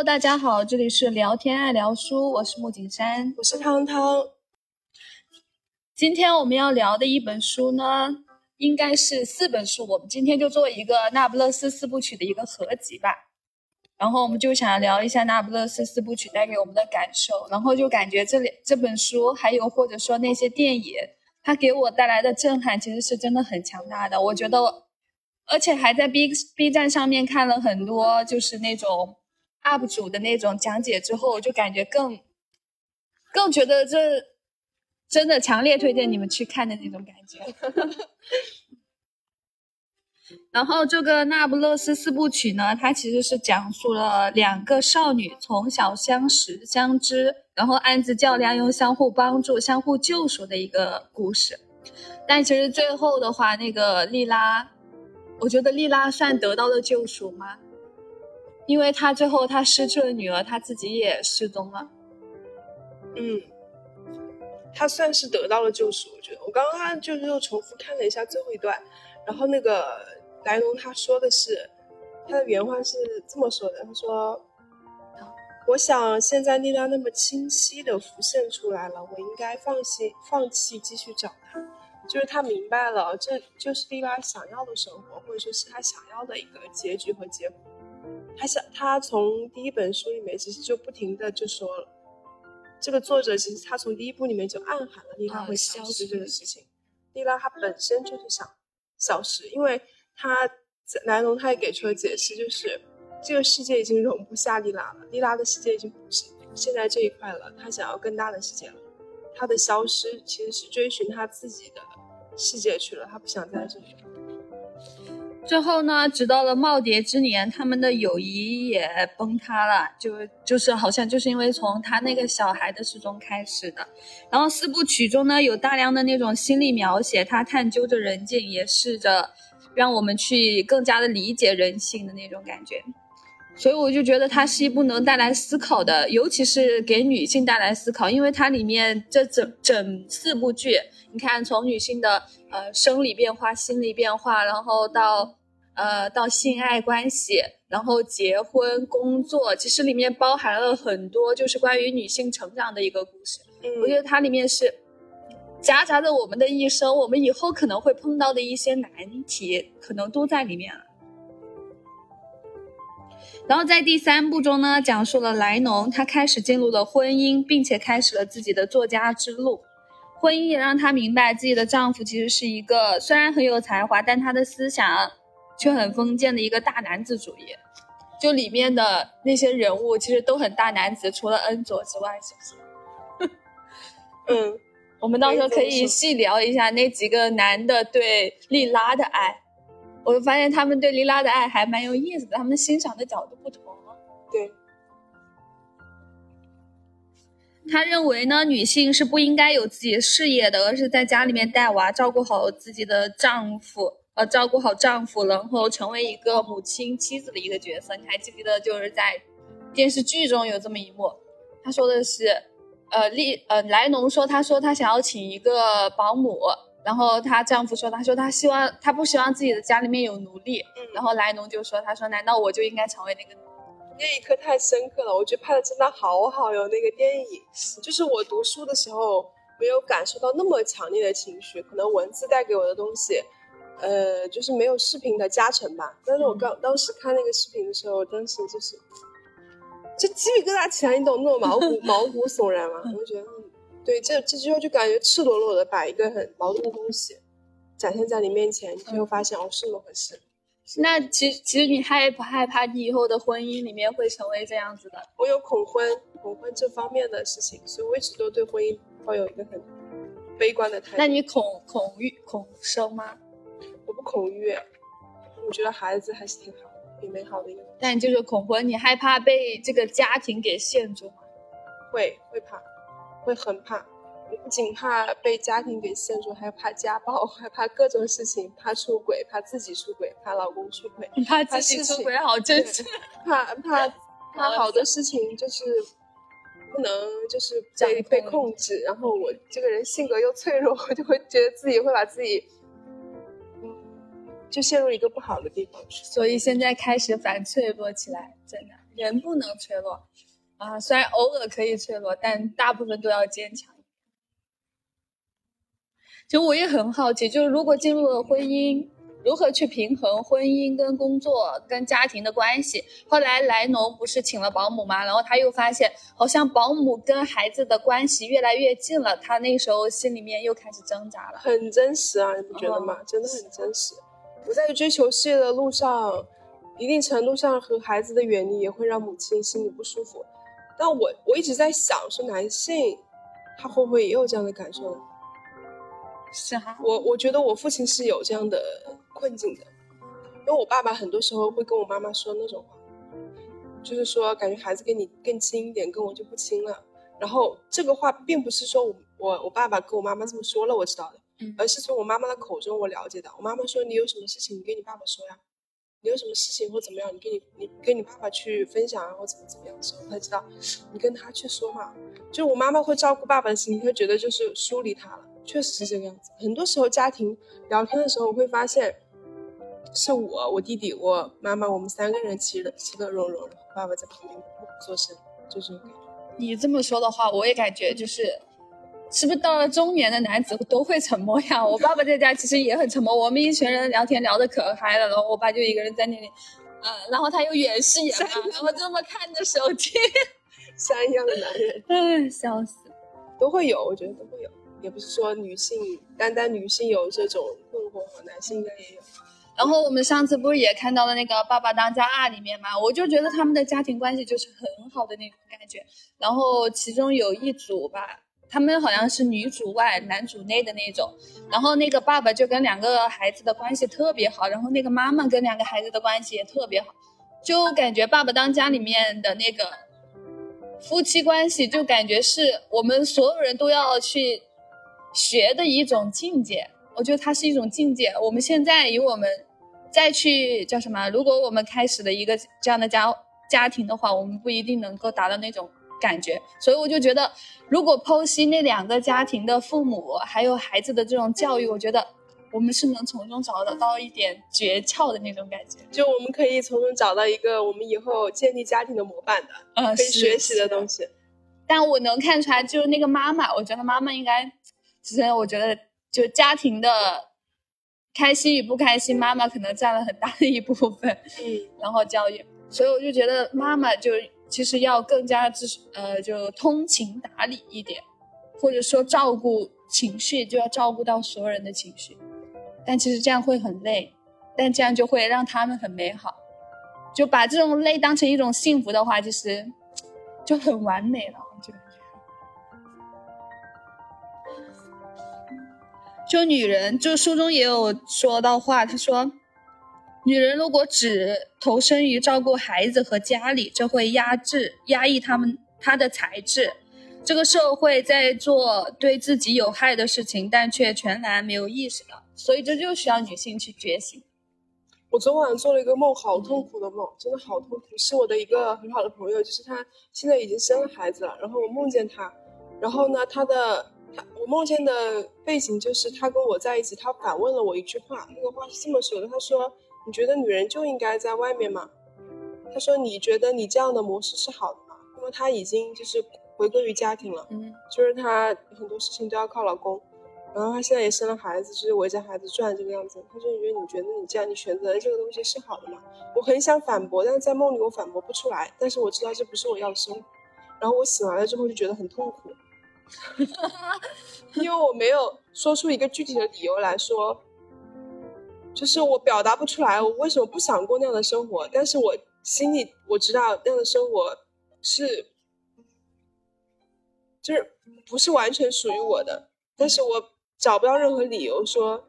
Hello，大家好，这里是聊天爱聊书，我是木景山，我是汤汤。今天我们要聊的一本书呢，应该是四本书，我们今天就做一个《那不勒斯四部曲》的一个合集吧。然后我们就想聊一下《那不勒斯四部曲》带给我们的感受，然后就感觉这里这本书，还有或者说那些电影，它给我带来的震撼其实是真的很强大的。我觉得，而且还在 B B 站上面看了很多，就是那种。UP 主的那种讲解之后，就感觉更更觉得这真的强烈推荐你们去看的那种感觉。然后这个《那不勒斯四部曲》呢，它其实是讲述了两个少女从小相识相知，然后暗自较量，又相互帮助、相互救赎的一个故事。但其实最后的话，那个莉拉，我觉得莉拉算得到了救赎吗？因为他最后他失去了女儿，他自己也失踪了。嗯，他算是得到了救赎，我觉得。我刚刚就是又重复看了一下最后一段，然后那个莱农他说的是，他的原话是这么说的：他说，我想现在力量那么清晰的浮现出来了，我应该放弃放弃继续找他。就是他明白了，这就是莉拉想要的生活，或者说是他想要的一个结局和结果。他想，他从第一本书里面其实就不停的就说，这个作者其实他从第一部里面就暗含了莉拉会消失这个事情。莉拉她本身就是想消失，因为他莱农他也给出了解释，就是这个世界已经容不下莉拉了，莉拉的世界已经不是现在这一块了，他想要更大的世界了。他的消失其实是追寻他自己的世界去了，他不想在这里。最后呢，直到了耄耋之年，他们的友谊也崩塌了，就就是好像就是因为从他那个小孩的失踪开始的。然后四部曲中呢，有大量的那种心理描写，他探究着人性，也试着让我们去更加的理解人性的那种感觉。所以我就觉得它是一部能带来思考的，尤其是给女性带来思考，因为它里面这整整四部剧，你看从女性的呃生理变化、心理变化，然后到呃到性爱关系，然后结婚、工作，其实里面包含了很多就是关于女性成长的一个故事。嗯我觉得它里面是夹杂着我们的一生，我们以后可能会碰到的一些难题，可能都在里面了。然后在第三部中呢，讲述了莱农，他开始进入了婚姻，并且开始了自己的作家之路。婚姻也让她明白，自己的丈夫其实是一个虽然很有才华，但他的思想却很封建的一个大男子主义。就里面的那些人物，其实都很大男子，除了恩佐之外，是不是？嗯，我们到时候可以细聊一下那几个男的对莉拉的爱。我就发现他们对莉拉的爱还蛮有意思的，他们欣赏的角度不同。对，他认为呢，女性是不应该有自己事业的，而是在家里面带娃，照顾好自己的丈夫，呃，照顾好丈夫，然后成为一个母亲、妻子的一个角色。你还记不记得，就是在电视剧中有这么一幕？他说的是，呃，丽，呃，莱农说，他说他想要请一个保姆。然后她丈夫说：“他说他希望他不希望自己的家里面有奴隶。”然后莱农就说：“他说难道我就应该成为那个奴隶？”那一刻太深刻了，我觉得拍的真的好好哟。那个电影就是我读书的时候没有感受到那么强烈的情绪，可能文字带给我的东西，呃，就是没有视频的加成吧。但是我刚当时看那个视频的时候，我当时就是就鸡皮疙瘩起来，你懂那种毛骨 毛骨悚然吗？我就觉得。对，这这之后就感觉赤裸裸的把一个很矛盾的东西展现在你面前，你就发现哦是那么回事。那其实其实你害不害怕你以后的婚姻里面会成为这样子的？我有恐婚，恐婚这方面的事情，所以我一直都对婚姻抱有一个很悲观的态度。那你恐恐育恐生吗？我不恐育，我觉得孩子还是挺好，挺美好的一个。但就是恐婚，你害怕被这个家庭给限住吗？会会怕。会很怕，不仅怕被家庭给限住，还怕家暴，还怕各种事情，怕出轨，怕自己出轨，怕老公出轨，怕自己出轨，好真实。怕怕 怕好多事情就是不能就是被被控制，然后我这个人性格又脆弱，我就会觉得自己会把自己，嗯，就陷入一个不好的地方去。所以现在开始反脆弱起来，真的。人不能脆弱啊，虽然偶尔可以脆弱，但大部分都要坚强。其实我也很好奇，就是如果进入了婚姻，如何去平衡婚姻跟工作跟家庭的关系？后来莱农不是请了保姆吗？然后他又发现，好像保姆跟孩子的关系越来越近了，他那时候心里面又开始挣扎了。很真实啊，你不觉得吗？真的很真实。我在追求事业的路上，一定程度上和孩子的远离也会让母亲心里不舒服。但我我一直在想，说男性他会不会也有这样的感受呢？是哈，我我觉得我父亲是有这样的困境的，因为我爸爸很多时候会跟我妈妈说那种话，就是说感觉孩子跟你更亲一点，跟我就不亲了。然后这个话并不是说我我我爸爸跟我妈妈这么说了我知道的，嗯而是从我妈妈的口中我了解到，我妈妈说你有什么事情你跟你爸爸说呀，你有什么事情或怎么样，你跟你你跟你爸爸去分享啊或怎么怎么样的时候，他知道你跟他去说嘛，就我妈妈会照顾爸爸的心，会觉得就是疏离他了。确实是这个样子。很多时候家庭聊天的时候，我会发现，是我、我弟弟、我妈妈，我们三个人其乐其乐融融，然后爸爸在旁边默不作声，就这种感觉。你这么说的话，我也感觉就是，是不是到了中年的男子都会沉默呀？我爸爸在家其实也很沉默，我们一群人聊天聊得可嗨了，然后我爸就一个人在那里，嗯，然后他又远视眼嘛，然后这么看着手机，山一样的男人哎，笑死。都会有，我觉得都会有，也不是说女性单单女性有这种困惑，男性应该也有。然后我们上次不是也看到了那个《爸爸当家二》里面嘛，我就觉得他们的家庭关系就是很好的那种感觉。然后其中有一组吧，他们好像是女主外男主内的那种。然后那个爸爸就跟两个孩子的关系特别好，然后那个妈妈跟两个孩子的关系也特别好，就感觉《爸爸当家》里面的那个夫妻关系，就感觉是我们所有人都要去学的一种境界。我觉得它是一种境界。我们现在以我们再去叫什么？如果我们开始了一个这样的家家庭的话，我们不一定能够达到那种感觉。所以我就觉得，如果剖析那两个家庭的父母还有孩子的这种教育，我觉得我们是能从中找得到一点诀窍的那种感觉。就我们可以从中找到一个我们以后建立家庭的模板的，嗯，可以学习的东西。但我能看出来，就是那个妈妈，我觉得妈妈应该，其实我觉得就家庭的开心与不开心，妈妈可能占了很大的一部分。嗯，然后教育，所以我就觉得妈妈就其实要更加是呃就通情达理一点，或者说照顾情绪就要照顾到所有人的情绪，但其实这样会很累，但这样就会让他们很美好，就把这种累当成一种幸福的话，其实就很完美了，就。就女人，就书中也有说到话，她说，女人如果只投身于照顾孩子和家里，这会压制、压抑她们她的才智。这个社会在做对自己有害的事情，但却全然没有意识到，所以这就需要女性去觉醒。我昨晚做了一个梦，好痛苦的梦，真的好痛苦。是我的一个很好的朋友，就是她现在已经生了孩子了，然后我梦见她，然后呢，她的他我梦见的背景就是她跟我在一起，她反问了我一句话，那个话是这么说的，她说：“你觉得女人就应该在外面吗？”他说：“你觉得你这样的模式是好的吗？”因为他已经就是回归于家庭了，嗯就是他很多事情都要靠老公，然后他现在也生了孩子，就是围着孩子转这个样子。他说：“你觉得你觉得你这样你选择的这个东西是好的吗？”我很想反驳，但是在梦里我反驳不出来。但是我知道这不是我要的生活。然后我醒来了之后就觉得很痛苦，因为我没有说出一个具体的理由来说，就是我表达不出来我为什么不想过那样的生活。但是我心里我知道那样的生活是，就是不是完全属于我的，但是我找不到任何理由说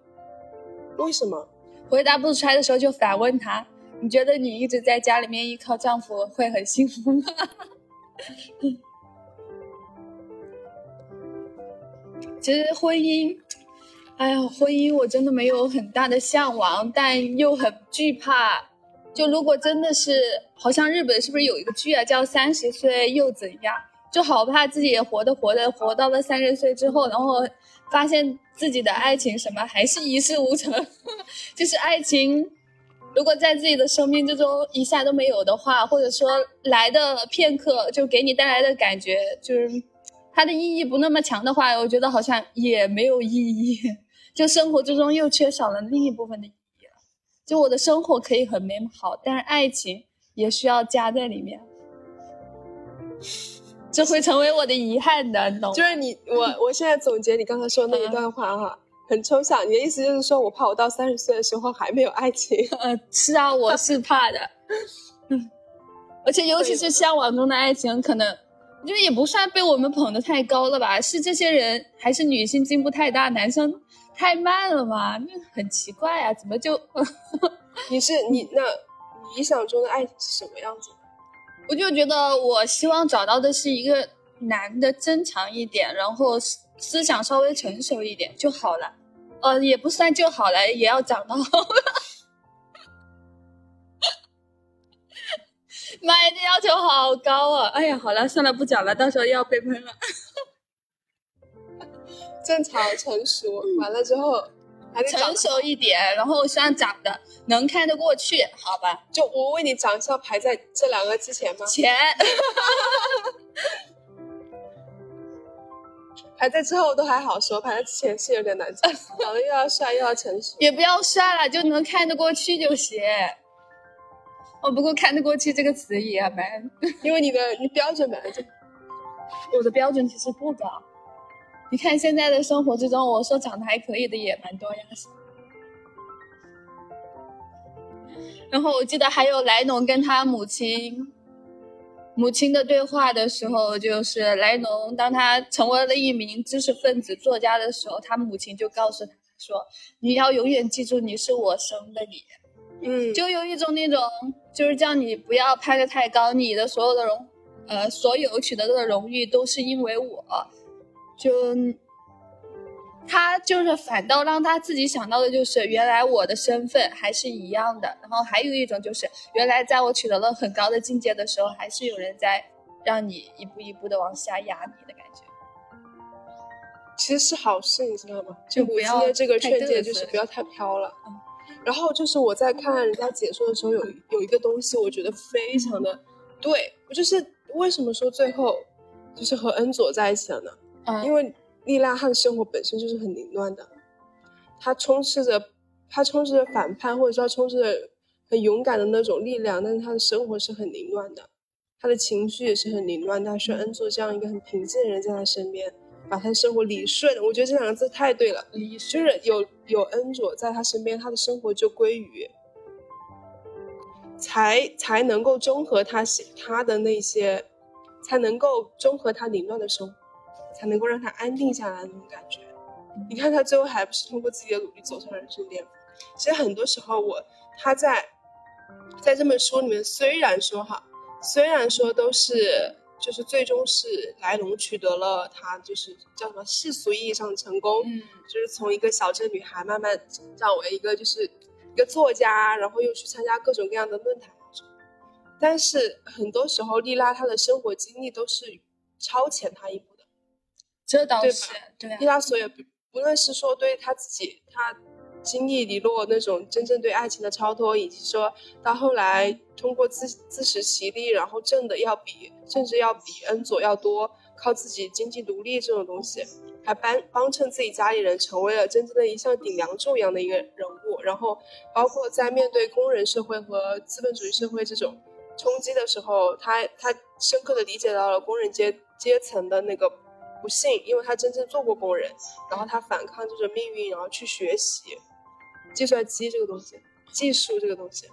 为什么。回答不出来的时候就反问他：“你觉得你一直在家里面依靠丈夫会很幸福吗？” 其实婚姻，哎呀，婚姻我真的没有很大的向往，但又很惧怕。就如果真的是，好像日本是不是有一个剧啊，叫《三十岁又怎样》？就好怕自己也活着活着活到了三十岁之后，然后发现自己的爱情什么还是一事无成，就是爱情如果在自己的生命之中一下都没有的话，或者说来的片刻就给你带来的感觉就是它的意义不那么强的话，我觉得好像也没有意义，就生活之中又缺少了另一部分的意义了。就我的生活可以很美好，但是爱情也需要加在里面，这会成为我的遗憾的，你懂吗？就是你我我现在总结你刚才说的那一段话哈，很抽象。你的意思就是说我怕我到三十岁的时候还没有爱情。呃，是啊，我是怕的，嗯，而且尤其是向往中的爱情，可能就也不算被我们捧得太高了吧？是这些人还是女性进步太大，男生太慢了吧？那很奇怪啊，怎么就？你是你那理想中的爱情是什么样子的？我就觉得我希望找到的是一个男的正常一点，然后思思想稍微成熟一点就好了。呃，也不算就好了，也要长到。妈呀，这要求好高啊！哎呀，好了，算了，不讲了，到时候又要被喷了。正常成熟，完了之后还得成熟一点，然后希望长得能看得过去，好吧？就我为你长相排在这两个之前吗？前，排在之后都还好说，排在之前是有点难讲。长得又要帅又要成熟，也不要帅了，就能看得过去就行。哦，不过“看得过去”这个词也蛮，因为你的你标准本来就我的标准其实不高。你看现在的生活之中，我说长得还可以的也蛮多呀。然后我记得还有莱农跟他母亲母亲的对话的时候，就是莱农当他成为了一名知识分子作家的时候，他母亲就告诉他说：“你要永远记住你是我生的你。”嗯，就有一种那种，就是叫你不要攀得太高，你的所有的荣，呃，所有取得的荣誉都是因为我，就他就是反倒让他自己想到的就是，原来我的身份还是一样的。然后还有一种就是，原来在我取得了很高的境界的时候，还是有人在让你一步一步的往下压你的感觉。其实是好事，你知道吗？就不要这个劝诫就是不要太飘了。嗯然后就是我在看人家解说的时候，有有一个东西，我觉得非常的对，我就是为什么说最后就是和恩佐在一起了呢？嗯，因为莉拉她的生活本身就是很凌乱的，她充斥着她充斥着反叛，或者说充斥着很勇敢的那种力量，但是他的生活是很凌乱的，他的情绪也是很凌乱。但是恩佐这样一个很平静的人在他身边，把他的生活理顺，我觉得这两个字太对了。理就是有有恩佐在他身边，他的生活就归于，才才能够中和他喜他的那些，才能够中和他凌乱的生活，才能够让他安定下来的那种感觉。你看他最后还不是通过自己的努力走上人生巅峰？其实很多时候我他在在这本书里面，虽然说哈，虽然说都是就是最终是莱龙取得了他就是叫什么世俗意义上的成功，嗯就是从一个小镇女孩慢慢成长为一个就是一个作家，然后又去参加各种各样的论坛。但是很多时候，莉拉她的生活经历都是超前她一步这倒是对啊莉拉索也不不论是说对他自己，他经历李洛那种真正对爱情的超脱，以及说到后来通过自自食其力，然后挣的要比甚至要比恩佐要多，靠自己经济独立这种东西，还帮帮衬自己家里人成为了真正的一项顶梁柱一样的一个人物。然后包括在面对工人社会和资本主义社会这种冲击的时候，他他深刻的理解到了工人阶阶层的那个不幸，因为他真正做过工人，然后他反抗这种命运，然后去学习计算机这个东西，技术这个东西。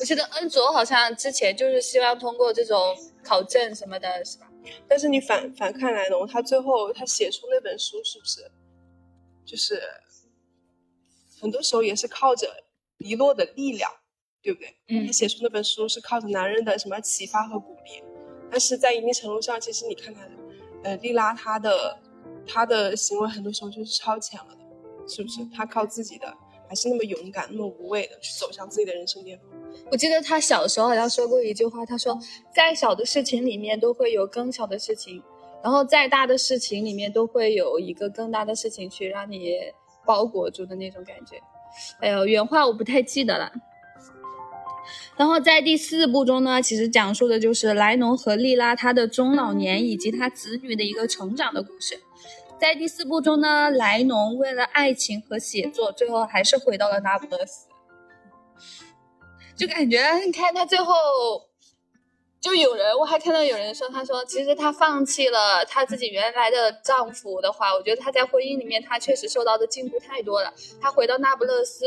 我记得恩卓好像之前就是希望通过这种考证什么的，是吧？但是你反反看莱农，他最后他写出那本书，是不是就是很多时候也是靠着遗落的力量，对不对？嗯他写出那本书是靠着男人的什么启发和鼓励，但是在一定程度上，其实你看看，呃，莉拉她的她的行为很多时候就是超前了的，是不是？她靠自己的，还是那么勇敢、那么无畏的去走向自己的人生巅峰。我记得他小时候好像说过一句话，他说再小的事情里面都会有更小的事情，然后再大的事情里面都会有一个更大的事情去让你包裹住的那种感觉。哎呦，原话我不太记得了。然后在第四部中呢，其实讲述的就是莱农和莉拉他的中老年以及他子女的一个成长的故事。在第四部中呢，莱农为了爱情和写作，最后还是回到了那不勒斯。就感觉你看他最后，就有人我还看到有人说，他说其实他放弃了他自己原来的丈夫的话，我觉得他在婚姻里面他确实受到的进步太多了。他回到那不勒斯，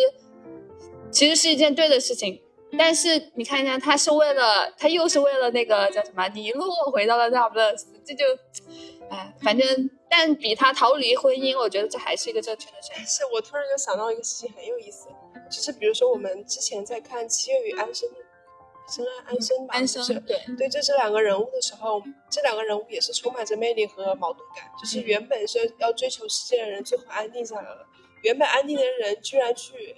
其实是一件对的事情。但是你看一下，他是为了他又是为了那个叫什么尼洛回到了那不勒斯，这就，哎，反正但比他逃离婚姻，我觉得这还是一个正确的选择。是我突然就想到一个事情很有意思，就是比如说我们之前在看《七月与安生》，生安安生吧，安生对，对这这两个人物的时候，这两个人物也是充满着魅力和矛盾感。就是原本是要追求世界的人，最后安定下来了；原本安定的人，居然去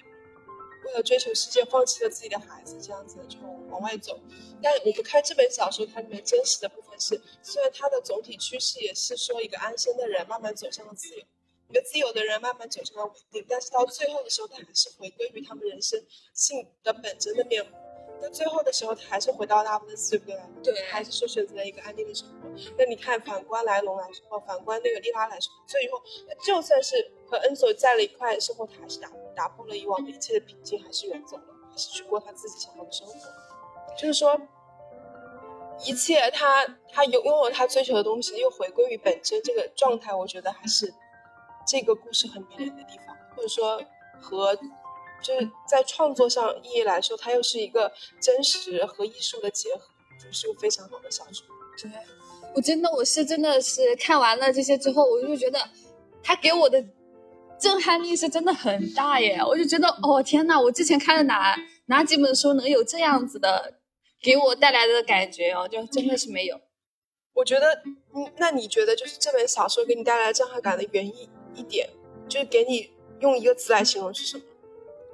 为了追求世界，放弃了自己的孩子，这样子就往外走。但我们看这本小说，它里面真实的部分是，虽然它的总体趋势也是说一个安生的人慢慢走向了自由，一个自由的人慢慢走向了稳定，但是到最后的时候，他还是回归于他们人生性的本真的面目。到最后的时候，他还是回到那不勒斯，对不对？对还是说选择了一个安定的生活。那你看，反观莱龙来说，反观那个莉拉来说，最后他就算是和恩佐在了一块生活，他还是打打破了以往的一切的平静，还是远走了，还是去过他自己想要的生活。就是说，一切他他有拥有他追求的东西，又回归于本真这个状态，我觉得还是这个故事很迷人的地方，或者说和就是在创作上意义来说，它又是一个真实和艺术的结合，就是个非常好的小说。对，我真的我是真的是看完了这些之后，我就觉得他给我的震撼力是真的很大耶！我就觉得哦天呐，我之前看的哪哪几本书能有这样子的给我带来的感觉哦？就真的是没有。我觉得，嗯，那你觉得就是这本小说给你带来震撼感的原因一点，就是给你用一个词来形容是什么？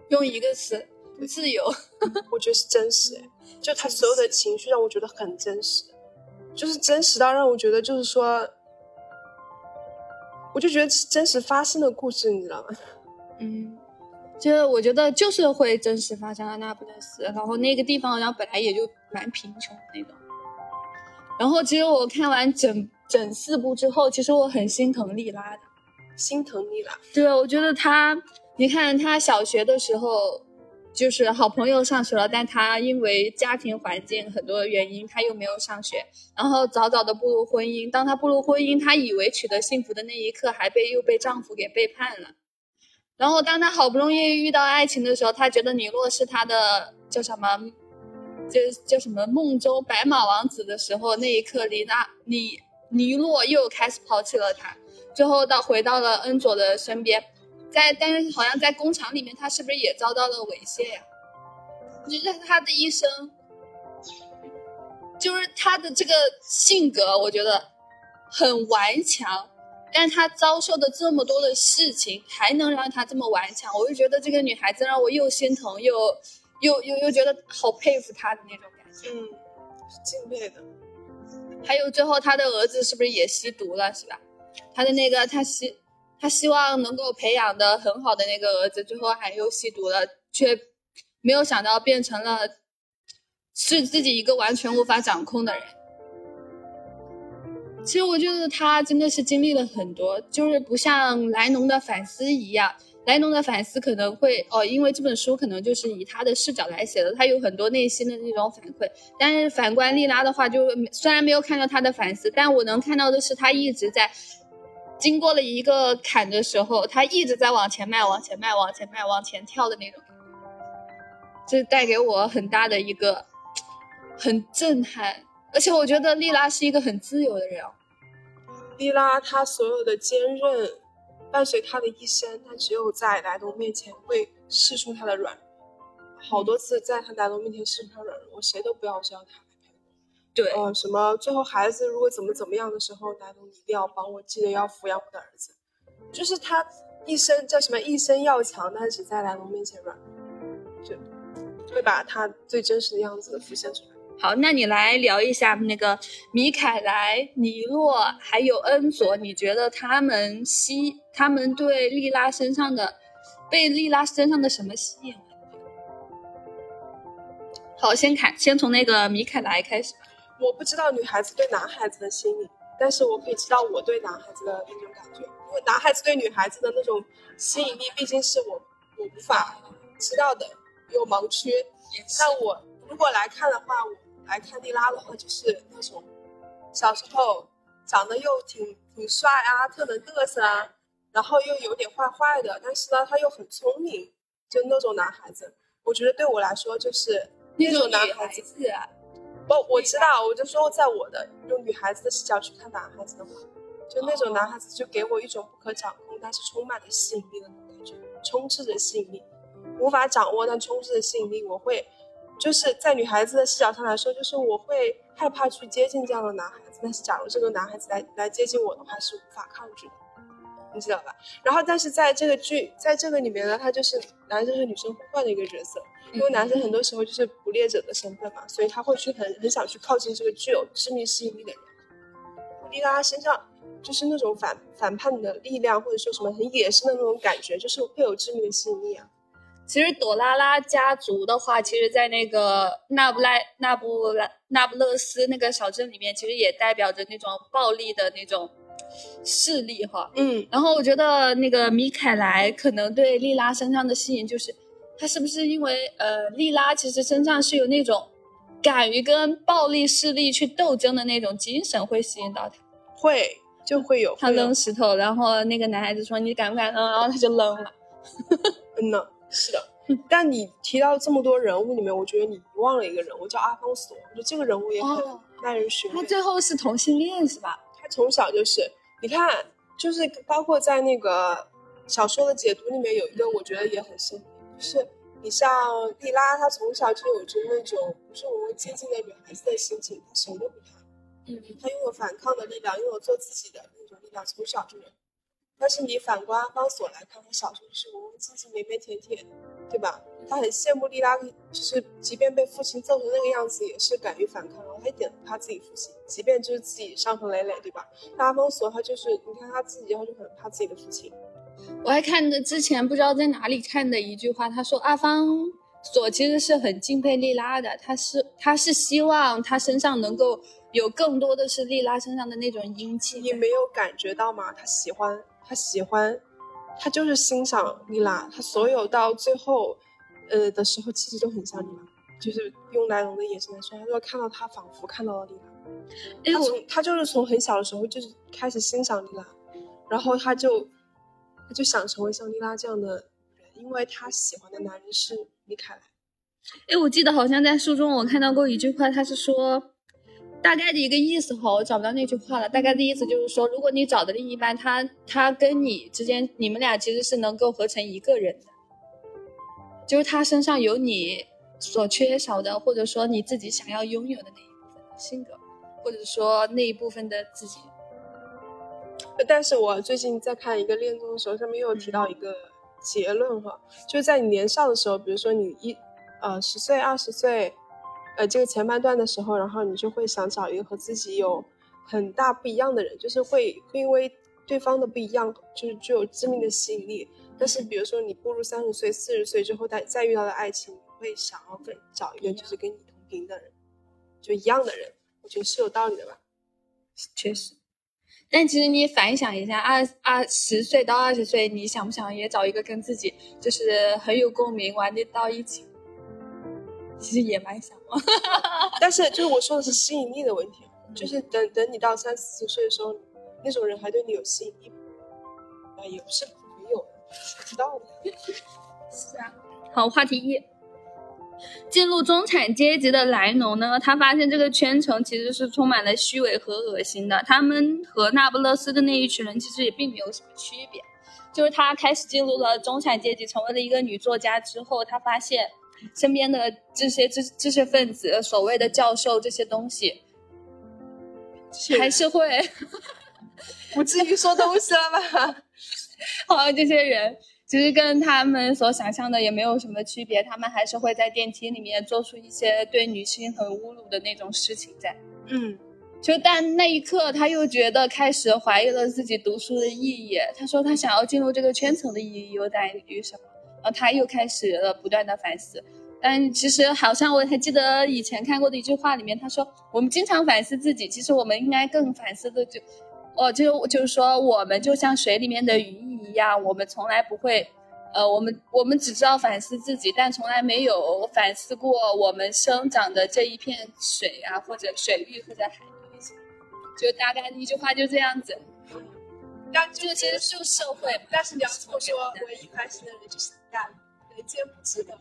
用一个词，自由。我觉得是真实，哎，就他所有的情绪让我觉得很真实，就是真实到让我觉得就是说，我就觉得是真实发生的故事，你知道吗？嗯，就是我觉得就是会真实发生在那不勒斯，然后那个地方好像本来也就蛮贫穷的那种。然后其实我看完整整四部之后，其实我很心疼莉拉的。心疼莉拉，对，我觉得她，你看她小学的时候，就是好朋友上学了，但他因为家庭环境很多原因，他又没有上学，然后早早的步入婚姻。当他步入婚姻，他以为取得幸福的那一刻，还被又被丈夫给背叛了。然后当他好不容易遇到爱情的时候，他觉得尼洛是他的叫什么，就叫什么梦中白马王子的时候，那一刻，李娜尼尼洛又开始抛弃了他。最后到回到了恩佐的身边，在但是好像在工厂里面，他是不是也遭到了猥亵呀？我觉得他的一生，就是他的这个性格，我觉得很顽强，但他遭受的这么多的事情，还能让他这么顽强，我就觉得这个女孩子让我又心疼又又又又觉得好佩服她的那种感觉。嗯，是敬佩的。还有最后他的儿子是不是也吸毒了，是吧？他的那个他希他希望能够培养的很好的那个儿子，最后还又吸毒了，却没有想到变成了是自己一个完全无法掌控的人。其实我觉得他真的是经历了很多，就是不像莱农的反思一样，莱农的反思可能会哦，因为这本书可能就是以他的视角来写的，他有很多内心的那种反馈。但是反观莉拉的话，就虽然没有看到他的反思，但我能看到的是他一直在。经过了一个坎的时候，他一直在往前迈，往前迈，往前迈，往前跳的那种，这带给我很大的一个很震撼。而且我觉得莉拉是一个很自由的人。莉拉她所有的坚韧伴随她的一生，她只有在莱农面前会试出她的软弱，好多次在她莱农面前试出她软弱，我谁都不要，只要她。对，呃，什么？最后孩子如果怎么怎么样的时候，莱农你一定要帮我，记得要抚养我的儿子。就是他一生叫什么？一生要强，但是在莱农面前软弱，就会把他最真实的样子浮现出来。好，那你来聊一下那个米凯莱、尼洛还有恩佐，你觉得他们吸，他们对莉拉身上的，被莉拉身上的什么吸引了？好，先看，先从那个米凯莱开始。我不知道女孩子对男孩子的心理，但是我可以知道我对男孩子的那种感觉，因为男孩子对女孩子的那种吸引力，毕竟是我我无法知道的，有盲区。但我如果来看的话，我来看莉拉的话，就是那种小时候长得又挺挺帅啊，特能嘚瑟啊，然后又有点坏坏的，但是呢他又很聪明，就那种男孩子，我觉得对我来说就是那种男孩子。不，我知道，我就说在我的用女孩子的视角去看男孩子的话，就那种男孩子就给我一种不可掌控，但是充满着吸引力的那种感觉，充斥着吸引力，无法掌握但充斥着吸引力。我会就是在女孩子的视角上来说，就是我会害怕去接近这样的男孩子，但是假如这个男孩子来来接近我的话，是无法抗拒的。你知道吧？然后，但是在这个剧，在这个里面呢，他就是男生和女生互换的一个角色，因为男生很多时候就是捕猎者的身份嘛，所以他会去很很想去靠近这个具有致命吸引力的人。莉拉身上就是那种反反叛的力量，或者说什么很野生的那种感觉，就是会有致命的吸引力啊。其实朵拉拉家族的话，其实，在那个那不莱那不拉那不勒斯那个小镇里面，其实也代表着那种暴力的那种。势力哈，嗯，然后我觉得那个米凯莱可能对莉拉身上的吸引，就是他是不是因为呃，莉拉其实身上是有那种敢于跟暴力势力去斗争的那种精神，会吸引到他，会就会有。他扔石头，然后那个男孩子说你敢不敢扔，然后他就扔了，嗯呢，是的。但你提到这么多人物里面，我觉得你遗忘了一个人物叫阿方索，我觉得这个人物也很耐人寻味。他最后是同性恋是吧？从小就是，你看，就是包括在那个小说的解读里面，有一个我觉得也很深，就是你像莉拉，她从小就有着那种不是我们接近的女孩子的心情，她什么都不怕，嗯，她拥有反抗的力量，拥有做自己的那种力量，从小就有。但是你反观阿方索来看，他小时候就是文文静静、绵绵甜甜，对吧？他很羡慕莉拉，就是即便被父亲揍成那个样子，也是敢于反抗，然后他一点不怕自己父亲，即便就是自己伤痕累累，对吧？阿方索他就是，你看他自己，他就很怕自己的父亲。我还看的之前不知道在哪里看的一句话，他说阿方索其实是很敬佩莉拉的，他是他是希望他身上能够有更多的是莉拉身上的那种英气。你没有感觉到吗？他喜欢。他喜欢，他就是欣赏莉拉。他所有到最后，呃的时候，其实都很像莉拉。就是用莱龙的眼神来说，他说看到他仿佛看到了莉拉。他从他就是从很小的时候就是开始欣赏莉拉，然后他就他就想成为像莉拉这样的人，因为他喜欢的男人是米凯莱。哎，我记得好像在书中我看到过一句话，他是说。大概的一个意思哈，我找不到那句话了。大概的意思就是说，如果你找的另一半，他他跟你之间，你们俩其实是能够合成一个人的，就是他身上有你所缺少的，或者说你自己想要拥有的那一部分性格，或者说那一部分的自己。但是我最近在看一个恋综的时候，上面又提到一个结论哈，就是在你年少的时候，比如说你一呃十岁、二十岁。呃，这个前半段的时候，然后你就会想找一个和自己有很大不一样的人，就是会会因为对方的不一样，就是具有致命的吸引力。但是，比如说你步入三十岁、四十岁之后，再再遇到的爱情，会想要跟找一个就是跟你同频的人，就一样的人。我觉得是有道理的吧？确实。但其实你反想一下，二二十岁到二十岁，你想不想也找一个跟自己就是很有共鸣、玩得到一起？其实也蛮想，但是就是我说的是吸引力的问题，就是等等你到三四十岁的时候，那种人还对你有吸引力，啊，也不是没有，不知道的。是啊，好，话题一，进入中产阶级的莱农呢，他发现这个圈层其实是充满了虚伪和恶心的，他们和那不勒斯的那一群人其实也并没有什么区别，就是他开始进入了中产阶级，成为了一个女作家之后，他发现。身边的这些知知识分子，所谓的教授这些东西，还是会 不至于说东西了吧？好像这些人其实跟他们所想象的也没有什么区别，他们还是会在电梯里面做出一些对女性很侮辱的那种事情在。嗯，就但那一刻，他又觉得开始怀疑了自己读书的意义。他说他想要进入这个圈层的意义又在于什么？他又开始了不断的反思，但其实好像我还记得以前看过的一句话里面，他说我们经常反思自己，其实我们应该更反思的就，哦，就就是说我们就像水里面的鱼一样，我们从来不会，呃，我们我们只知道反思自己，但从来没有反思过我们生长的这一片水啊，或者水域或者海域，就大概一句话就这样子。但这个其实就社会，但是你要这么说，唯一反省的人就是你大。人间不值得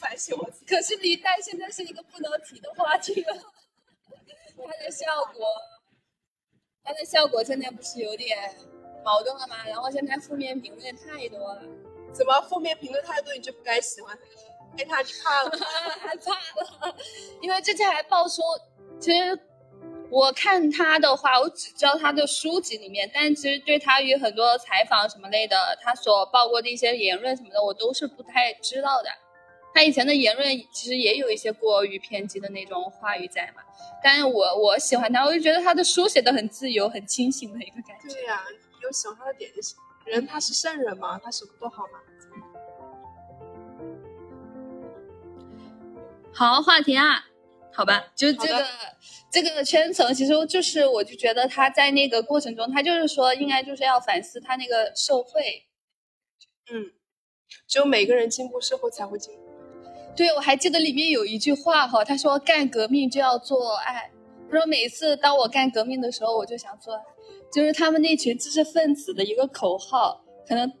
反省 我自己。可是李诞现在是一个不能提的话题了，他的效果，他的效果现在不是有点矛盾了吗？然后现在负面评论太多了，怎么负面评论太多你就不该喜欢他？他你怕了？害怕了，因为之前还爆出，其实。我看他的话，我只知道他的书籍里面，但其实对他与很多采访什么类的，他所报过的一些言论什么的，我都是不太知道的。他以前的言论其实也有一些过于偏激的那种话语在嘛。但是我我喜欢他，我就觉得他的书写的很自由、很清醒的一个感觉。对呀，有喜欢他的点就行。人他是圣人嘛，他什么都好嘛。好话题啊。好吧，就这个这个圈层，其实就是我就觉得他在那个过程中，他就是说应该就是要反思他那个社会，嗯，只有每个人进步，社会才会进步。对，我还记得里面有一句话哈，他说干革命就要做爱，他说每次当我干革命的时候，我就想做爱，就是他们那群知识分子的一个口号，可能。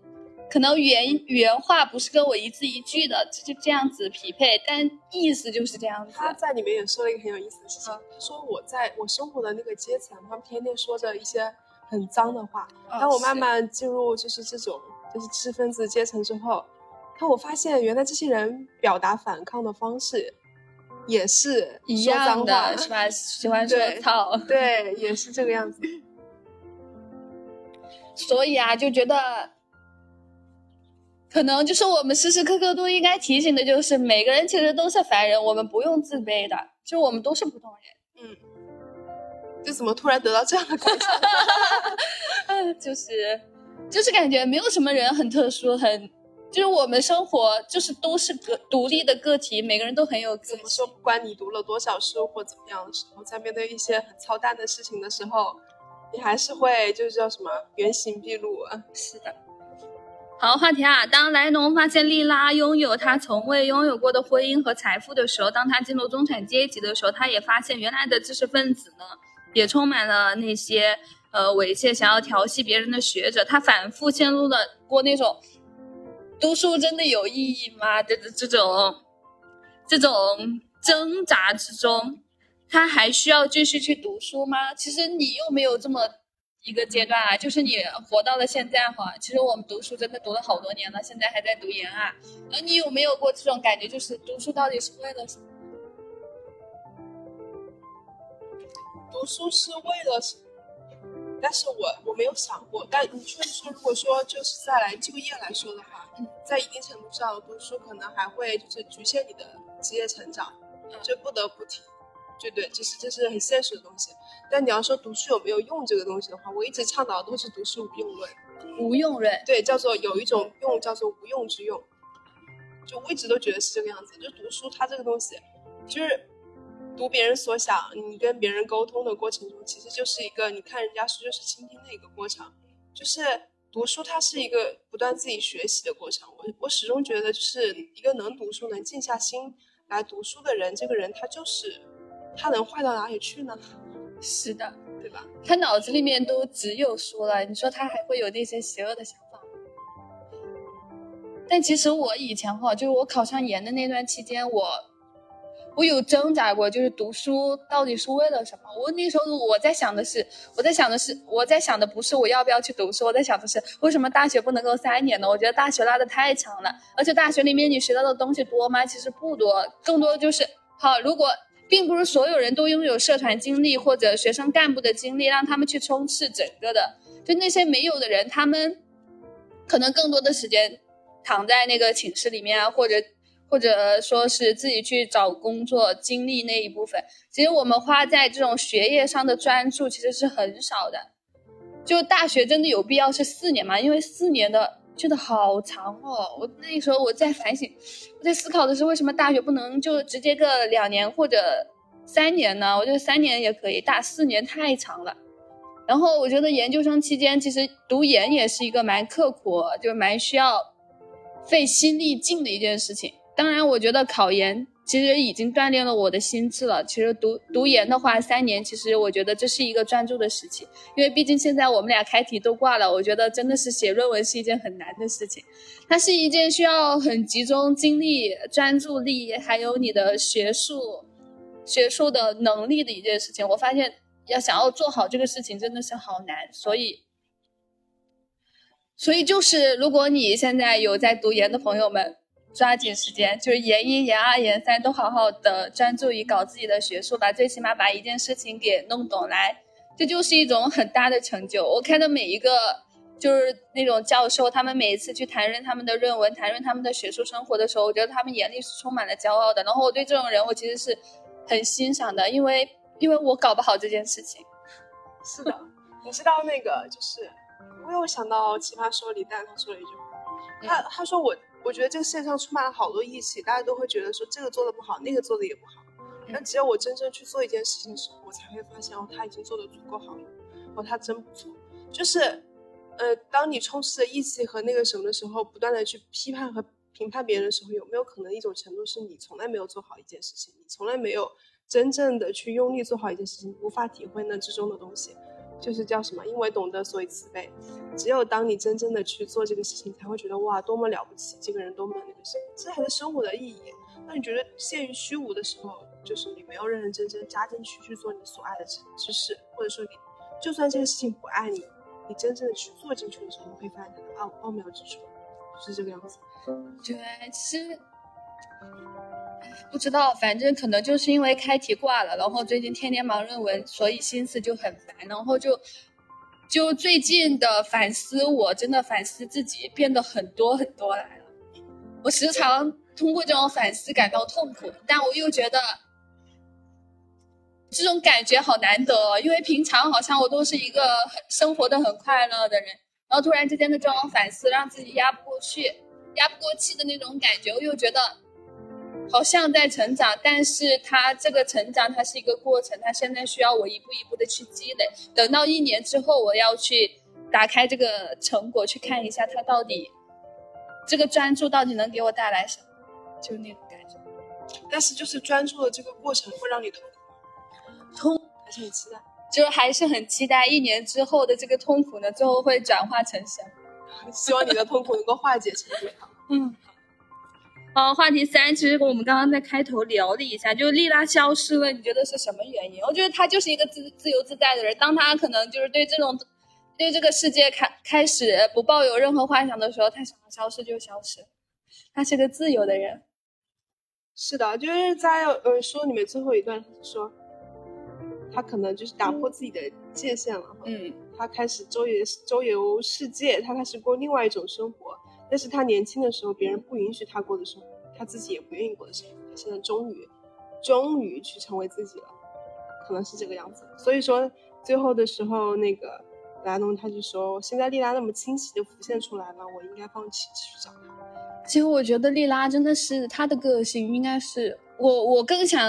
可能原原话不是跟我一字一句的，就就这样子匹配，但意思就是这样子。他在里面也说了一个很有意思的事情，他说我在我生活的那个阶层，他们天天说着一些很脏的话。当我慢慢进入就是这种就是知识分子阶层之后，他我发现原来这些人表达反抗的方式也是一样的，是吧？喜欢说套，对，也是这个样子。所以啊，就觉得。可能就是我们时时刻刻都应该提醒的，就是每个人其实都是凡人，我们不用自卑的，就我们都是普通人。嗯，就怎么突然得到这样的感觉？就是，就是感觉没有什么人很特殊，很，就是我们生活就是都是个独立的个体，每个人都很有。怎么说？不管你读了多少书或怎么样的时候，在面对一些很操蛋的事情的时候，你还是会就是叫什么原形毕露啊？是的。好话题啊！当莱农发现莉拉拥有他从未拥有过的婚姻和财富的时候，当他进入中产阶级的时候，他也发现原来的知识分子呢，也充满了那些呃猥亵、想要调戏别人的学者。他反复陷入了过那种读书真的有意义吗？的这种这种挣扎之中，他还需要继续去读书吗？其实你又没有这么。一个阶段啊，就是你活到了现在哈，其实我们读书真的读了好多年了，现在还在读研啊。那你有没有过这种感觉，就是读书到底是为了什么？读书是为了什么？但是我我没有想过。但你确实说，如果说就是再来就业来说的话，在一定程度上，读书可能还会就是局限你的职业成长，就不得不提。对对，这是这是很现实的东西。但你要说读书有没有用这个东西的话，我一直倡导的都是读书无用论。无用论，对，叫做有一种用叫做无用之用。就我一直都觉得是这个样子。就读书它这个东西，就是读别人所想，你跟别人沟通的过程中，其实就是一个你看人家书就是倾听的一个过程。就是读书它是一个不断自己学习的过程。我我始终觉得，就是一个能读书、能静下心来读书的人，这个人他就是。他能坏到哪里去呢？是的，对吧？他脑子里面都只有书了，你说他还会有那些邪恶的想法？但其实我以前哈，就是我考上研的那段期间，我我有挣扎过，就是读书到底是为了什么？我那时候我在想的是，我在想的是，我在想的不是我要不要去读书，我在想的是为什么大学不能够三年呢？我觉得大学拉的太长了，而且大学里面你学到的东西多吗？其实不多，更多就是好如果。并不是所有人都拥有社团经历或者学生干部的经历，让他们去冲刺整个的。就那些没有的人，他们可能更多的时间躺在那个寝室里面啊，或者或者说是自己去找工作，经历那一部分。其实我们花在这种学业上的专注其实是很少的。就大学真的有必要是四年吗？因为四年的真的好长哦。我那时候我在反省，我在思考的是为什么大学不能就直接个两年或者三年呢？我觉得三年也可以，大四年太长了。然后我觉得研究生期间其实读研也是一个蛮刻苦，就蛮需要费心力劲的一件事情。当然，我觉得考研。其实已经锻炼了我的心智了。其实读读研的话，三年，其实我觉得这是一个专注的时期，因为毕竟现在我们俩开题都挂了，我觉得真的是写论文是一件很难的事情，它是一件需要很集中精力、专注力，还有你的学术学术的能力的一件事情。我发现要想要做好这个事情，真的是好难。所以，所以就是如果你现在有在读研的朋友们。抓紧时间，就是研一、研二、研三都好好的专注于搞自己的学术吧，最起码把一件事情给弄懂来，这就是一种很大的成就。我看到每一个就是那种教授，他们每一次去谈论他们的论文、谈论他们的学术生活的时候，我觉得他们眼里是充满了骄傲的。然后我对这种人，我其实是很欣赏的，因为因为我搞不好这件事情。是的，你知道那个就是，我又想到奇葩说李诞他说了一句话，他他说我。我觉得这个世界上充满了好多义气，大家都会觉得说这个做的不好，那个做的也不好。但只有我真正去做一件事情的时候，我才会发现哦，他已经做的足够好了，哦，他真不错。就是，呃，当你充斥着义气和那个什么的时候，不断的去批判和评判别人的时候，有没有可能一种程度是你从来没有做好一件事情，你从来没有真正的去用力做好一件事情，无法体会那之中的东西。就是叫什么？因为懂得，所以慈悲。只有当你真正的去做这个事情，才会觉得哇，多么了不起！这个人多么那个什么，这还是生活的意义。那你觉得陷于虚无的时候，就是你没有认认真真加进去去做你所爱的知识，或者说你就算这个事情不爱你，你真正的去做进去的时候，你会发现它的奥奥妙之处，是这个样子。对，其实。不知道，反正可能就是因为开题挂了，然后最近天天忙论文，所以心思就很烦，然后就就最近的反思，我真的反思自己变得很多很多来了。我时常通过这种反思感到痛苦，但我又觉得这种感觉好难得，因为平常好像我都是一个很生活的很快乐的人，然后突然之间的这种反思，让自己压不过去、压不过气的那种感觉，我又觉得。好像在成长，但是他这个成长，它是一个过程，他现在需要我一步一步的去积累。等到一年之后，我要去打开这个成果，去看一下他到底这个专注到底能给我带来什么，就那种感觉。但是就是专注的这个过程会让你痛苦，痛还是很期待，就还是很期待一年之后的这个痛苦呢，最后会转化成什么？希望你的痛苦能够化解成健康。嗯。好，话题三，其实我们刚刚在开头聊了一下，就是丽拉消失了，你觉得是什么原因？我觉得她就是一个自自由自在的人，当她可能就是对这种，对这个世界开开始不抱有任何幻想的时候，她想要消失就消失，她是个自由的人。是的，就是在呃书里面最后一段说，他可能就是打破自己的界限了，嗯，他开始周游周游世界，他开始过另外一种生活。但是他年轻的时候，别人不允许他过的生活，他自己也不愿意过的生活，他现在终于，终于去成为自己了，可能是这个样子。所以说，最后的时候，那个莱农他就说：“现在丽拉那么清晰的浮现出来了，我应该放弃继续找他。”其实我觉得丽拉真的是她的个性，应该是我，我更想。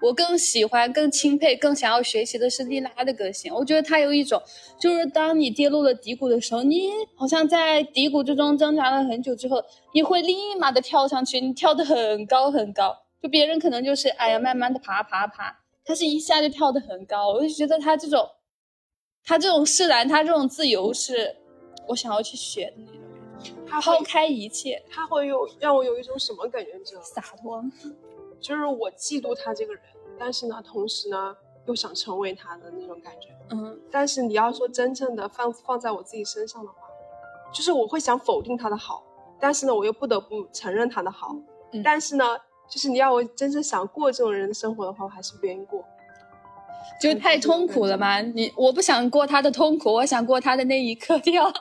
我更喜欢、更钦佩、更想要学习的是莉拉的个性。我觉得她有一种，就是当你跌落了低谷的时候，你好像在低谷之中挣扎了很久之后，你会立马的跳上去，你跳得很高很高。就别人可能就是哎呀，慢慢的爬爬爬，他是一下就跳得很高。我就觉得他这种，他这种释然，他这种自由，是我想要去学的那种抛开一切，他会有让我有一种什么感觉？你知道吗？洒脱。就是我嫉妒他这个人，但是呢，同时呢，又想成为他的那种感觉。嗯，但是你要说真正的放放在我自己身上的话，就是我会想否定他的好，但是呢，我又不得不承认他的好。嗯，但是呢，就是你要我真正想过这种人的生活的话，我还是不愿意过，就太痛苦了嘛。你我不想过他的痛苦，我想过他的那一刻掉。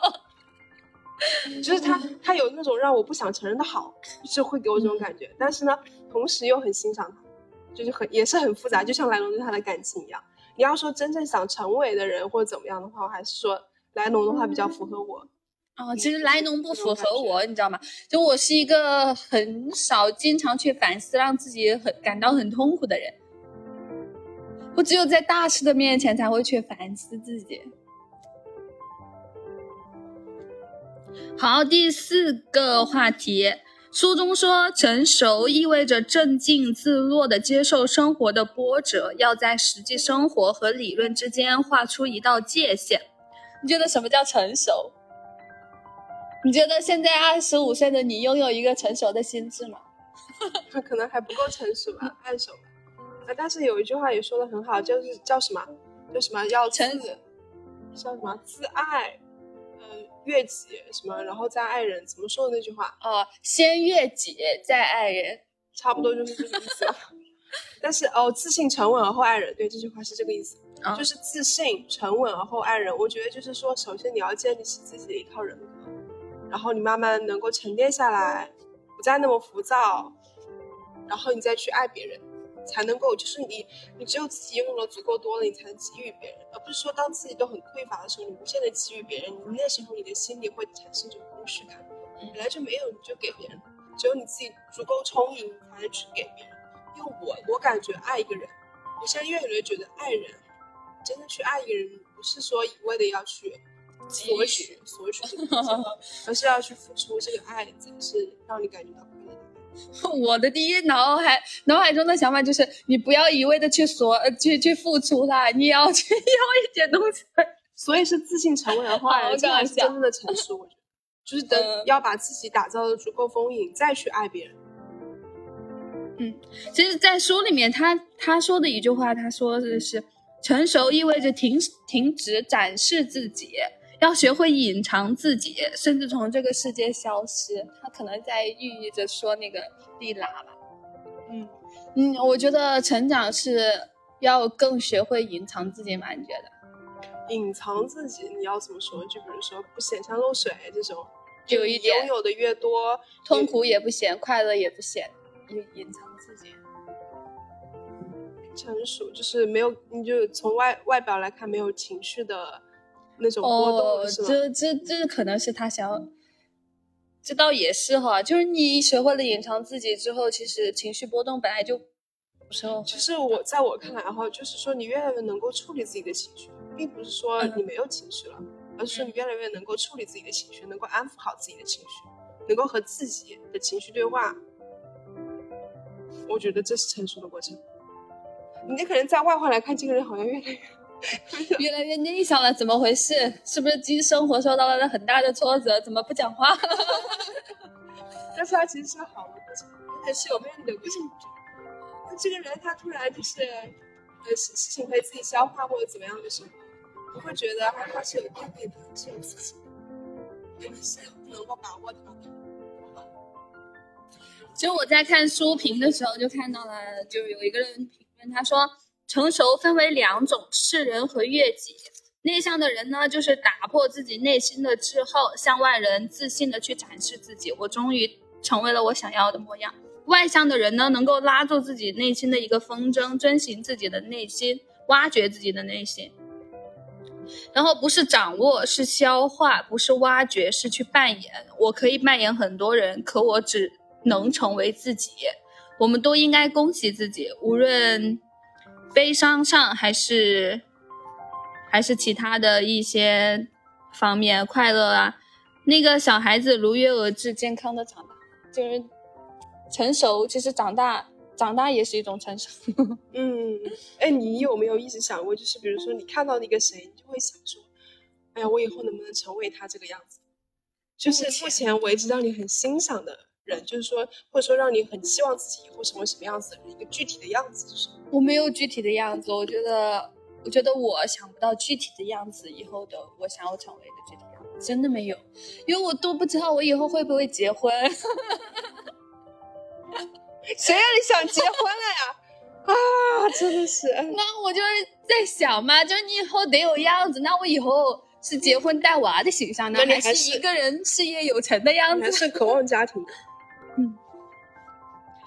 就是他，他有那种让我不想承认的好，就是会给我这种感觉。但是呢，同时又很欣赏他，就是很也是很复杂，就像莱农对他的感情一样。你要说真正想成为的人或者怎么样的话，我还是说莱农的话比较符合我。哦，其实莱农不符合我，你知道吗？就我是一个很少经常去反思，让自己很感到很痛苦的人。我只有在大师的面前才会去反思自己。好，第四个话题，书中说，成熟意味着镇静自若的接受生活的波折，要在实际生活和理论之间画出一道界限。你觉得什么叫成熟？你觉得现在二十五岁的你拥有一个成熟的心智吗？他可能还不够成熟吧，按手。啊，但是有一句话也说的很好，就是叫什么？叫什么？要成叫什么？自爱，呃，悦己什么，然后再爱人。怎么说的那句话？哦，先悦己，再爱人，差不多就是这个意思。但是哦，自信、沉稳而后爱人，对，这句话是这个意思，就是自信、沉稳而后爱人。我觉得就是说，首先你要建立起自己的一套人格。然后你慢慢能够沉淀下来，不再那么浮躁，然后你再去爱别人，才能够就是你，你只有自己拥有了足够多了，你才能给予别人，而不是说当自己都很匮乏的时候，你无限的给予别人，你那时候你的心里会产生一种空虚感，本来就没有你就给别人，只有你自己足够充盈，才能去给别人。因为我我感觉爱一个人，我现在越来越觉得爱人，真的去爱一个人，不是说一味的要去。索取，索取这个，而是要去付出这个爱，才是让你感觉到。我的第一脑海脑海中的想法就是，你不要一味的去索，去去付出啦，你要去要一点东西。所以是自信沉稳的话，这才是真正的成熟。我觉得，就是等要把自己打造的足够丰盈，再去爱别人。嗯，其实，在书里面，他他说的一句话，他说的是，成熟意味着停停止展示自己。要学会隐藏自己，甚至从这个世界消失。他可能在寓意着说那个利拉吧。嗯嗯，我觉得成长是要更学会隐藏自己嘛？你觉得？隐藏自己，你要怎么说？就比如说不显山露水这种，有一点拥有的越多，痛苦也不显，快乐也不显，隐隐藏自己。成熟就是没有，你就从外外表来看没有情绪的。那种波动是这这这可能是他想要，这倒也是哈。就是你学会了隐藏自己之后，其实情绪波动本来就不是。其实我在我看来哈，就是说你越来越能够处理自己的情绪，并不是说你没有情绪了，而是说你越来越能够处理自己的情绪，能够安抚好自己的情绪，能够和自己的情绪对话。我觉得这是成熟的过程。你可能在外化来看，这个人好像越来越。越来越内向了，怎么回事？是不是今生活受到了很大的挫折？怎么不讲话？但是他其实是好的过程，很是有魅力的过程。那这个人他突然就是，呃，事情可以自己消化或者怎么样的时候，我会觉得他他是有定力的，是有自信，也是不能够把握他的。其实我在看书评的时候就看到了，就有一个人评论，他说。成熟分为两种，世人和悦己。内向的人呢，就是打破自己内心的滞后，向外人自信的去展示自己。我终于成为了我想要的模样。外向的人呢，能够拉住自己内心的一个风筝，遵循自己的内心，挖掘自己的内心。然后不是掌握，是消化；不是挖掘，是去扮演。我可以扮演很多人，可我只能成为自己。我们都应该恭喜自己，无论。悲伤上还是还是其他的一些方面快乐啊，那个小孩子如约而至，健康的长大，就是成熟。其实长大长大也是一种成熟。嗯，哎，你有没有一直想过，就是比如说你看到那个谁，你就会想说，哎呀，我以后能不能成为他这个样子？就是目前为止让你很欣赏的。人就是说，或者说让你很希望自己以后成为什么样子的一个具体的样子，就是我没有具体的样子，我觉得，我觉得我想不到具体的样子，以后的我想要成为的具体样子，真的没有，因为我都不知道我以后会不会结婚。谁让你想结婚了呀？啊，真的是。那我就是在想嘛，就是你以后得有样子，那我以后是结婚带娃的形象呢，还是一个人事业有成的样子？还是渴望家庭的？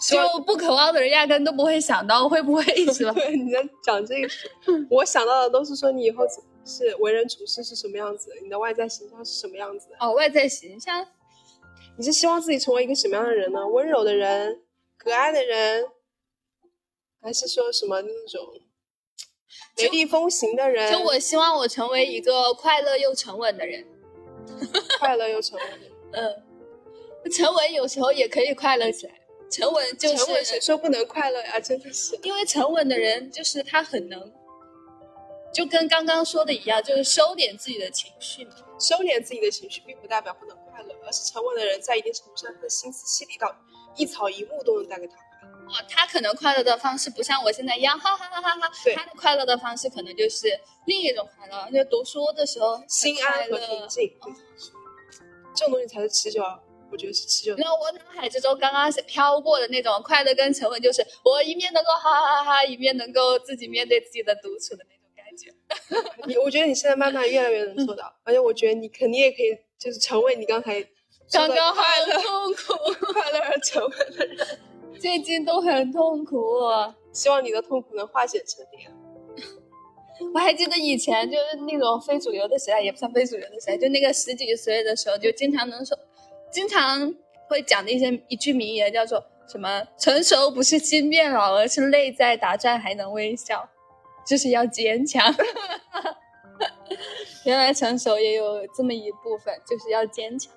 就不渴望的人压根都不会想到会不会一直。对，你在讲这个，我想到的都是说你以后是为人处事是什么样子，你的外在形象是什么样子。哦，外在形象，你是希望自己成为一个什么样的人呢？温柔的人，可爱的人，还是说什么那种雷厉风行的人？就我希望我成为一个快乐又沉稳的人。快乐又沉稳。嗯，沉稳有时候也可以快乐起来。沉稳就是沉稳，谁说不能快乐呀？真的是，因为沉稳的人就是他很能，就跟刚刚说的一样，就是收敛自己的情绪嘛。收敛自己的情绪，并不代表不能快乐，而是沉稳的人在一定程度上，他的心思细腻到一草一木都能带给他快乐。哦，他可能快乐的方式不像我现在一样，哈哈哈哈哈。对他的快乐的方式可能就是另一种快乐，就读书的时候心安和平静，哦这种东西才是持久，我觉得是持久那。我脑海之中刚刚是飘过的那种快乐跟沉稳，就是我一面能够哈哈哈哈，一面能够自己面对自己的独处的那种感觉。你，我觉得你现在慢慢越来越能做到，而且我觉得你肯定也可以，就是成为你刚才刚刚好快乐、痛苦，快乐而沉稳的人。最近都很痛苦。希望你的痛苦能化险成莲。我还记得以前就是那种非主流的时代，也不算非主流的时代，就那个十几岁的时候，就经常能说，经常会讲的一些一句名言，叫做什么“成熟不是心变老，而是内在打转还能微笑”，就是要坚强。原来成熟也有这么一部分，就是要坚强。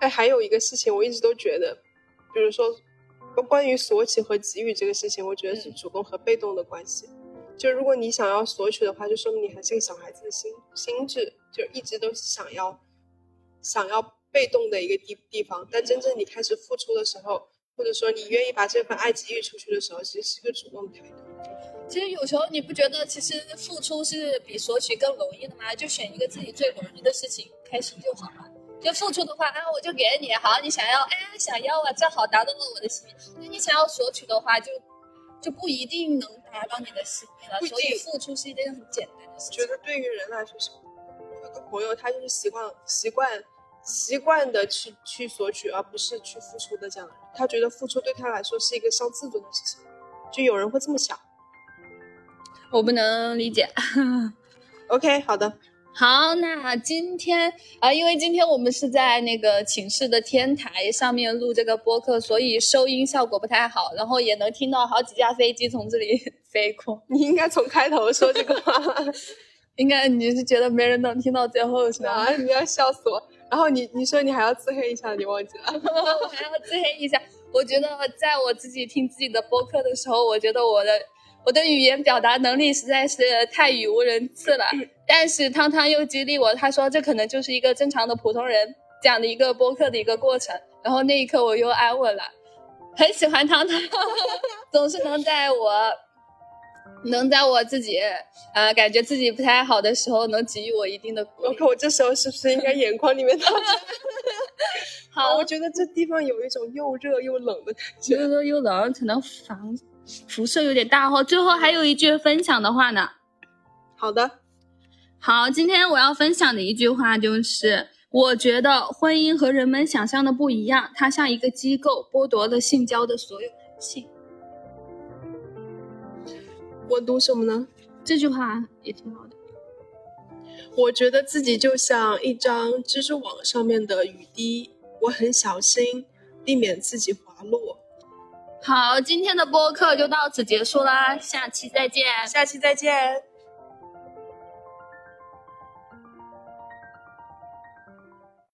哎，还有一个事情，我一直都觉得，比如说关于索取和给予这个事情，我觉得是主动和被动的关系。就如果你想要索取的话，就说明你还是个小孩子的心心智，就一直都想要想要被动的一个地地方。但真正你开始付出的时候，或者说你愿意把这份爱给予出去的时候，其实是个主动的态度。其实有时候你不觉得，其实付出是比索取更容易的吗？就选一个自己最容易的事情开始就好了。就付出的话啊，我就给你，好，你想要，哎呀，想要啊，正好达到了我的心意。那你想要索取的话，就就不一定能达到你的心意了。所以付出是一件很简单的事情。觉得对于人来说是，有个朋友他就是习惯习惯习惯的去去索取，而不是去付出的这样的人。他觉得付出对他来说是一个伤自尊的事情，就有人会这么想。我不能理解。OK，好的，好，那今天啊、呃因为今天我们是在那个寝室的天台上面录这个播客，所以收音效果不太好，然后也能听到好几架飞机从这里 飞过。你应该从开头说这个话。应该你是觉得没人能听到最后是吧？啊，你要笑死我！然后你你说你还要自黑一下，你忘记了？我还要自黑一下。我觉得在我自己听自己的播客的时候，我觉得我的我的语言表达能力实在是太语无伦次了。但是汤汤又激励我，他说这可能就是一个正常的普通人讲的一个播客的一个过程。然后那一刻我又安稳了，很喜欢汤汤，总是能在我能在我自己呃感觉自己不太好的时候，能给予我一定的鼓励。我看我这时候是不是应该眼眶里面 淌着？好，我觉得这地方有一种又热又冷的感觉。又热又冷，可能防辐射有点大哈。最后还有一句分享的话呢。好的，好，今天我要分享的一句话就是，我觉得婚姻和人们想象的不一样，它像一个机构，剥夺了性交的所有人性。我读什么呢？这句话也挺好的。我觉得自己就像一张蜘蛛网上面的雨滴，我很小心，避免自己滑落。好，今天的播客就到此结束啦，下期再见。下期再见。